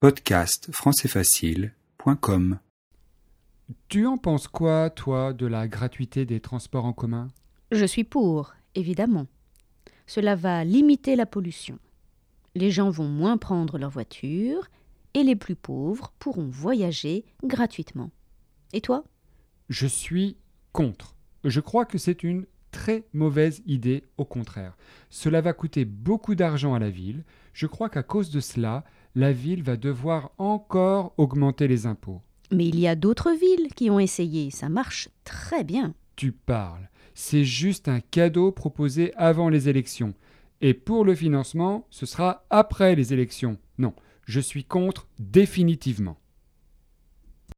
Podcast françaisfacile.com Tu en penses quoi, toi, de la gratuité des transports en commun? Je suis pour, évidemment. Cela va limiter la pollution. Les gens vont moins prendre leur voiture et les plus pauvres pourront voyager gratuitement. Et toi? Je suis contre. Je crois que c'est une très mauvaise idée, au contraire. Cela va coûter beaucoup d'argent à la ville. Je crois qu'à cause de cela, la ville va devoir encore augmenter les impôts. Mais il y a d'autres villes qui ont essayé, ça marche très bien. Tu parles. C'est juste un cadeau proposé avant les élections. Et pour le financement, ce sera après les élections. Non, je suis contre définitivement.